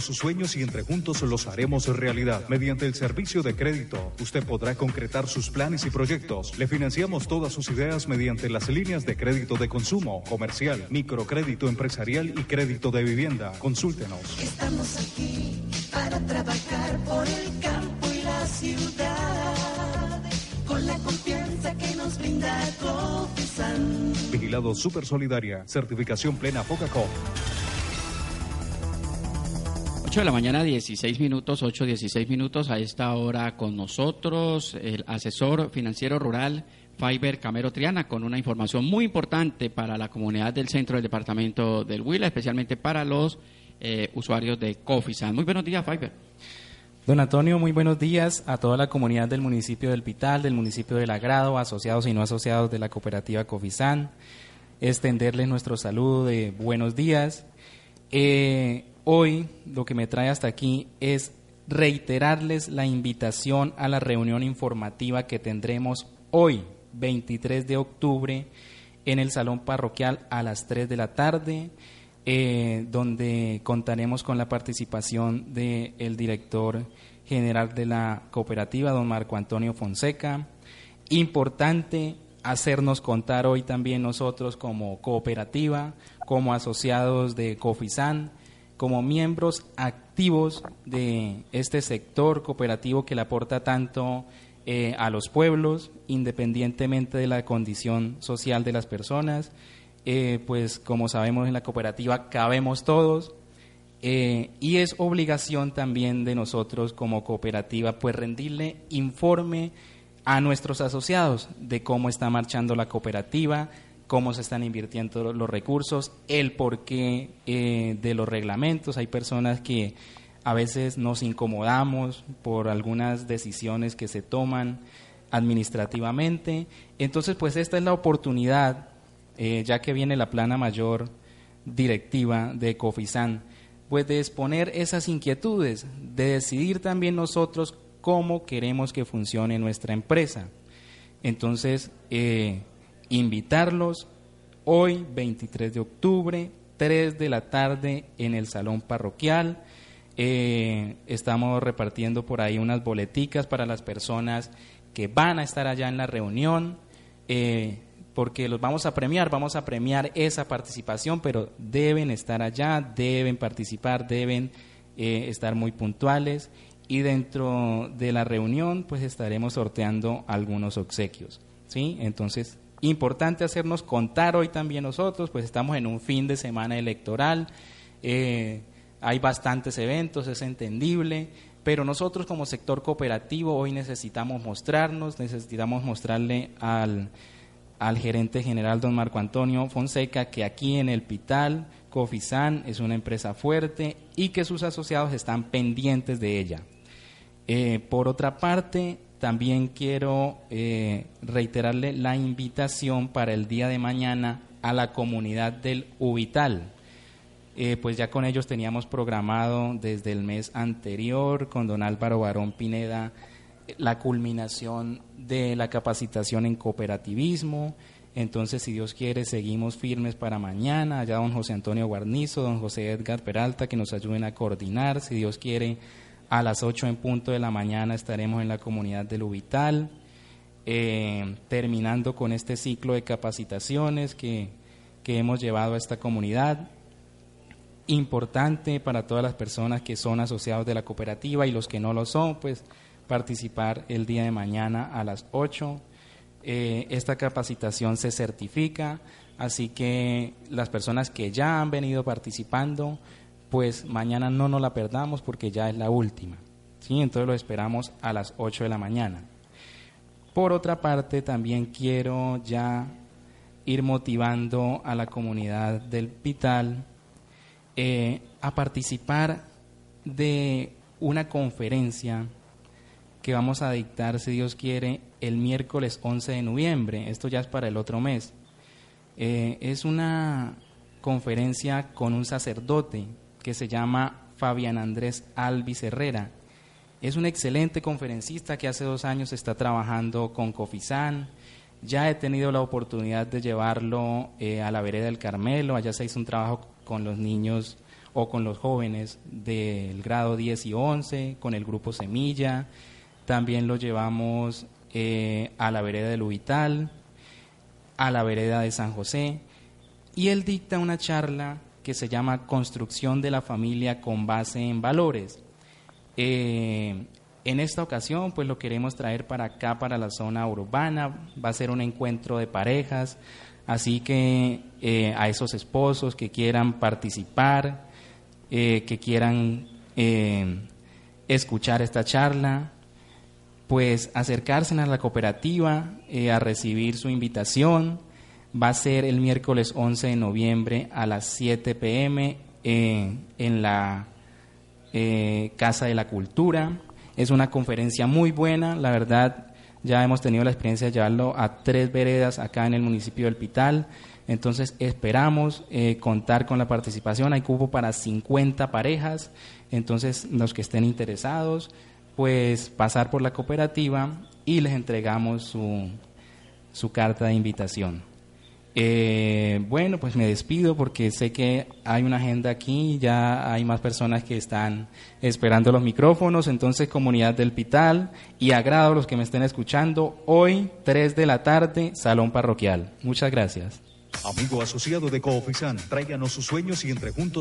Sus sueños y entre juntos los haremos realidad. Mediante el servicio de crédito, usted podrá concretar sus planes y proyectos. Le financiamos todas sus ideas mediante las líneas de crédito de consumo, comercial, microcrédito empresarial y crédito de vivienda. Consúltenos. Estamos aquí para trabajar por el campo y la ciudad con la confianza que nos brinda Cofisan. Vigilado Super Solidaria, certificación plena Focacop. 8 de la mañana, 16 minutos, 8, 16 minutos. A esta hora con nosotros el asesor financiero rural Fiber Camero Triana con una información muy importante para la comunidad del centro del departamento del Huila, especialmente para los eh, usuarios de Cofisan. Muy buenos días, Fiber. Don Antonio, muy buenos días a toda la comunidad del municipio del Pital, del municipio del Agrado, asociados y no asociados de la cooperativa Cofisan. Extenderles nuestro saludo de buenos días. Eh, hoy lo que me trae hasta aquí es reiterarles la invitación a la reunión informativa que tendremos hoy, 23 de octubre, en el Salón Parroquial a las 3 de la tarde. Eh, donde contaremos con la participación del director general de la cooperativa, don Marco Antonio Fonseca. Importante hacernos contar hoy también nosotros como cooperativa, como asociados de COFISAN, como miembros activos de este sector cooperativo que le aporta tanto eh, a los pueblos, independientemente de la condición social de las personas. Eh, pues como sabemos en la cooperativa cabemos todos. Eh, y es obligación también de nosotros como cooperativa pues rendirle informe a nuestros asociados de cómo está marchando la cooperativa, cómo se están invirtiendo los recursos, el porqué eh, de los reglamentos. Hay personas que a veces nos incomodamos por algunas decisiones que se toman administrativamente. Entonces, pues esta es la oportunidad eh, ya que viene la plana mayor directiva de COFISAN, pues de exponer esas inquietudes, de decidir también nosotros cómo queremos que funcione nuestra empresa. Entonces, eh, invitarlos hoy, 23 de octubre, 3 de la tarde en el salón parroquial. Eh, estamos repartiendo por ahí unas boleticas para las personas que van a estar allá en la reunión porque los vamos a premiar, vamos a premiar esa participación, pero deben estar allá, deben participar, deben eh, estar muy puntuales y dentro de la reunión pues estaremos sorteando algunos obsequios, ¿sí? Entonces, importante hacernos contar hoy también nosotros, pues estamos en un fin de semana electoral, eh, hay bastantes eventos, es entendible, pero nosotros como sector cooperativo hoy necesitamos mostrarnos, necesitamos mostrarle al al gerente general don Marco Antonio Fonseca que aquí en el Pital Cofisan es una empresa fuerte y que sus asociados están pendientes de ella. Eh, por otra parte, también quiero eh, reiterarle la invitación para el día de mañana a la comunidad del Ubital. Eh, pues ya con ellos teníamos programado desde el mes anterior con don Álvaro Barón Pineda la culminación de la capacitación en cooperativismo. Entonces, si Dios quiere, seguimos firmes para mañana. Allá don José Antonio Guarnizo, don José Edgar Peralta, que nos ayuden a coordinar. Si Dios quiere, a las 8 en punto de la mañana estaremos en la comunidad del Ubital, eh, terminando con este ciclo de capacitaciones que, que hemos llevado a esta comunidad. Importante para todas las personas que son asociados de la cooperativa y los que no lo son, pues participar el día de mañana a las 8. Eh, esta capacitación se certifica, así que las personas que ya han venido participando, pues mañana no nos la perdamos porque ya es la última. ¿sí? Entonces lo esperamos a las 8 de la mañana. Por otra parte, también quiero ya ir motivando a la comunidad del Pital eh, a participar de una conferencia que vamos a dictar, si Dios quiere, el miércoles 11 de noviembre. Esto ya es para el otro mes. Eh, es una conferencia con un sacerdote que se llama Fabián Andrés Alvis Herrera. Es un excelente conferencista que hace dos años está trabajando con Cofisán. Ya he tenido la oportunidad de llevarlo eh, a la vereda del Carmelo. Allá se hizo un trabajo con los niños o con los jóvenes del grado 10 y 11, con el grupo Semilla. También lo llevamos eh, a la vereda de Lubital, a la vereda de San José. Y él dicta una charla que se llama Construcción de la familia con base en valores. Eh, en esta ocasión, pues lo queremos traer para acá, para la zona urbana. Va a ser un encuentro de parejas. Así que eh, a esos esposos que quieran participar, eh, que quieran escuchar esta charla, pues acercarse a la cooperativa a recibir su invitación. Va a ser el miércoles 11 de noviembre a las 7 pm en la Casa de la Cultura. Es una conferencia muy buena, la verdad ya hemos tenido la experiencia de llevarlo a tres veredas acá en el municipio del Pital, entonces esperamos eh, contar con la participación, hay cupo para 50 parejas, entonces los que estén interesados, pues pasar por la cooperativa y les entregamos su, su carta de invitación. Eh, bueno, pues me despido porque sé que hay una agenda aquí, ya hay más personas que están esperando los micrófonos, entonces comunidad del Pital y agrado a los que me estén escuchando, hoy 3 de la tarde, Salón Parroquial. Muchas gracias. Amigo asociado de Coofisán, tráiganos sus sueños y entre juntos